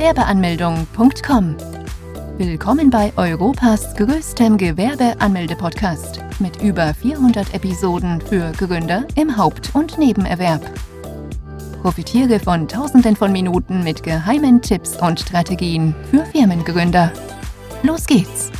www.gewerbeanmeldung.com. Willkommen bei Europas größtem Gewerbeanmelde-Podcast mit über 400 Episoden für Gründer im Haupt- und Nebenerwerb. Profitiere von Tausenden von Minuten mit geheimen Tipps und Strategien für Firmengründer. Los geht's!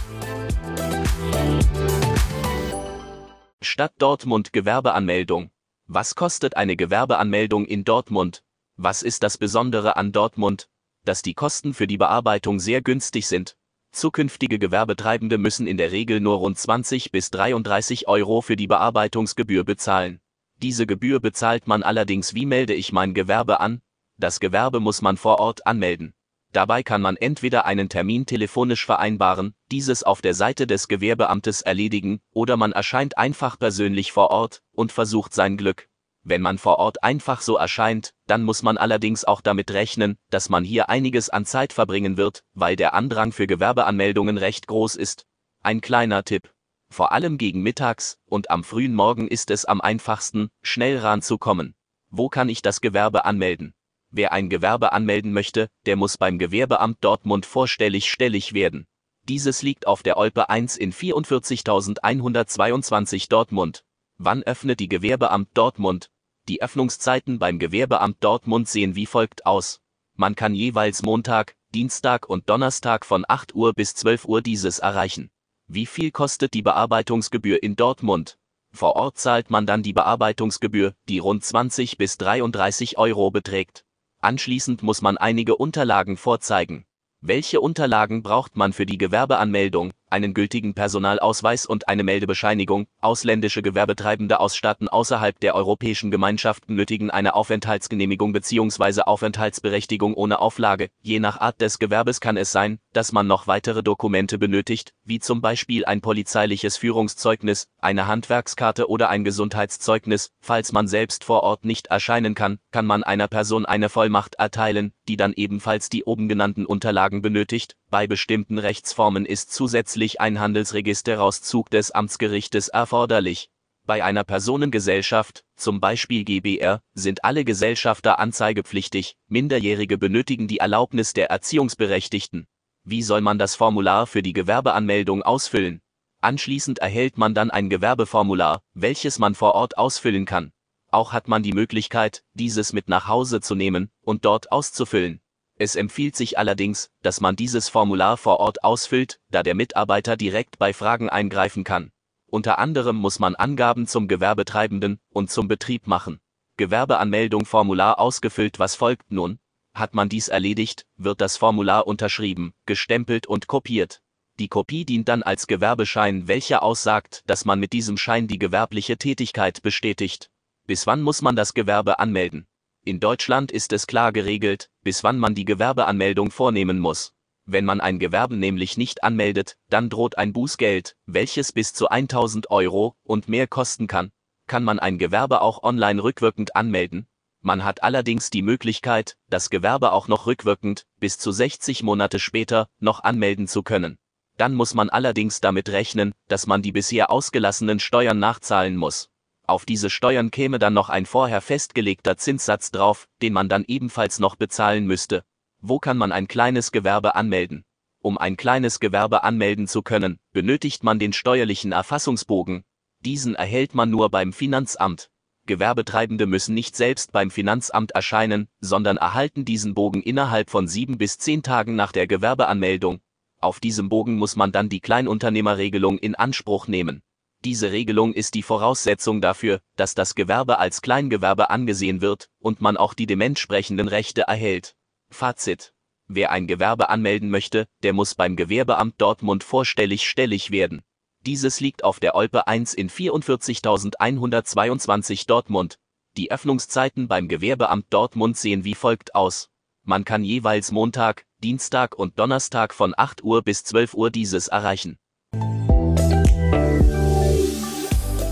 Stadt Dortmund Gewerbeanmeldung. Was kostet eine Gewerbeanmeldung in Dortmund? Was ist das Besondere an Dortmund? Dass die Kosten für die Bearbeitung sehr günstig sind. Zukünftige Gewerbetreibende müssen in der Regel nur rund 20 bis 33 Euro für die Bearbeitungsgebühr bezahlen. Diese Gebühr bezahlt man allerdings wie melde ich mein Gewerbe an? Das Gewerbe muss man vor Ort anmelden. Dabei kann man entweder einen Termin telefonisch vereinbaren, dieses auf der Seite des Gewerbeamtes erledigen, oder man erscheint einfach persönlich vor Ort und versucht sein Glück. Wenn man vor Ort einfach so erscheint, dann muss man allerdings auch damit rechnen, dass man hier einiges an Zeit verbringen wird, weil der Andrang für Gewerbeanmeldungen recht groß ist. Ein kleiner Tipp. Vor allem gegen mittags und am frühen Morgen ist es am einfachsten, schnell ranzukommen. Wo kann ich das Gewerbe anmelden? Wer ein Gewerbe anmelden möchte, der muss beim Gewerbeamt Dortmund vorstellig stellig werden. Dieses liegt auf der Olpe 1 in 44.122 Dortmund. Wann öffnet die Gewerbeamt Dortmund? Die Öffnungszeiten beim Gewerbeamt Dortmund sehen wie folgt aus. Man kann jeweils Montag, Dienstag und Donnerstag von 8 Uhr bis 12 Uhr dieses erreichen. Wie viel kostet die Bearbeitungsgebühr in Dortmund? Vor Ort zahlt man dann die Bearbeitungsgebühr, die rund 20 bis 33 Euro beträgt. Anschließend muss man einige Unterlagen vorzeigen. Welche Unterlagen braucht man für die Gewerbeanmeldung? Einen gültigen Personalausweis und eine Meldebescheinigung. Ausländische Gewerbetreibende aus Staaten außerhalb der Europäischen Gemeinschaften nötigen eine Aufenthaltsgenehmigung bzw. Aufenthaltsberechtigung ohne Auflage. Je nach Art des Gewerbes kann es sein, dass man noch weitere Dokumente benötigt, wie zum Beispiel ein polizeiliches Führungszeugnis, eine Handwerkskarte oder ein Gesundheitszeugnis. Falls man selbst vor Ort nicht erscheinen kann, kann man einer Person eine Vollmacht erteilen, die dann ebenfalls die oben genannten Unterlagen benötigt. Bei bestimmten Rechtsformen ist zusätzlich ein Handelsregisterauszug des Amtsgerichtes erforderlich. Bei einer Personengesellschaft, zum Beispiel GbR, sind alle Gesellschafter anzeigepflichtig, Minderjährige benötigen die Erlaubnis der Erziehungsberechtigten. Wie soll man das Formular für die Gewerbeanmeldung ausfüllen? Anschließend erhält man dann ein Gewerbeformular, welches man vor Ort ausfüllen kann. Auch hat man die Möglichkeit, dieses mit nach Hause zu nehmen und dort auszufüllen. Es empfiehlt sich allerdings, dass man dieses Formular vor Ort ausfüllt, da der Mitarbeiter direkt bei Fragen eingreifen kann. Unter anderem muss man Angaben zum Gewerbetreibenden und zum Betrieb machen. Gewerbeanmeldung Formular ausgefüllt Was folgt nun? Hat man dies erledigt, wird das Formular unterschrieben, gestempelt und kopiert. Die Kopie dient dann als Gewerbeschein, welcher aussagt, dass man mit diesem Schein die gewerbliche Tätigkeit bestätigt. Bis wann muss man das Gewerbe anmelden? In Deutschland ist es klar geregelt, bis wann man die Gewerbeanmeldung vornehmen muss. Wenn man ein Gewerbe nämlich nicht anmeldet, dann droht ein Bußgeld, welches bis zu 1000 Euro und mehr kosten kann. Kann man ein Gewerbe auch online rückwirkend anmelden? Man hat allerdings die Möglichkeit, das Gewerbe auch noch rückwirkend, bis zu 60 Monate später, noch anmelden zu können. Dann muss man allerdings damit rechnen, dass man die bisher ausgelassenen Steuern nachzahlen muss. Auf diese Steuern käme dann noch ein vorher festgelegter Zinssatz drauf, den man dann ebenfalls noch bezahlen müsste. Wo kann man ein kleines Gewerbe anmelden? Um ein kleines Gewerbe anmelden zu können, benötigt man den steuerlichen Erfassungsbogen. Diesen erhält man nur beim Finanzamt. Gewerbetreibende müssen nicht selbst beim Finanzamt erscheinen, sondern erhalten diesen Bogen innerhalb von sieben bis zehn Tagen nach der Gewerbeanmeldung. Auf diesem Bogen muss man dann die Kleinunternehmerregelung in Anspruch nehmen. Diese Regelung ist die Voraussetzung dafür, dass das Gewerbe als Kleingewerbe angesehen wird und man auch die dementsprechenden Rechte erhält. Fazit. Wer ein Gewerbe anmelden möchte, der muss beim Gewerbeamt Dortmund vorstellig stellig werden. Dieses liegt auf der Olpe 1 in 44.122 Dortmund. Die Öffnungszeiten beim Gewerbeamt Dortmund sehen wie folgt aus. Man kann jeweils Montag, Dienstag und Donnerstag von 8 Uhr bis 12 Uhr dieses erreichen.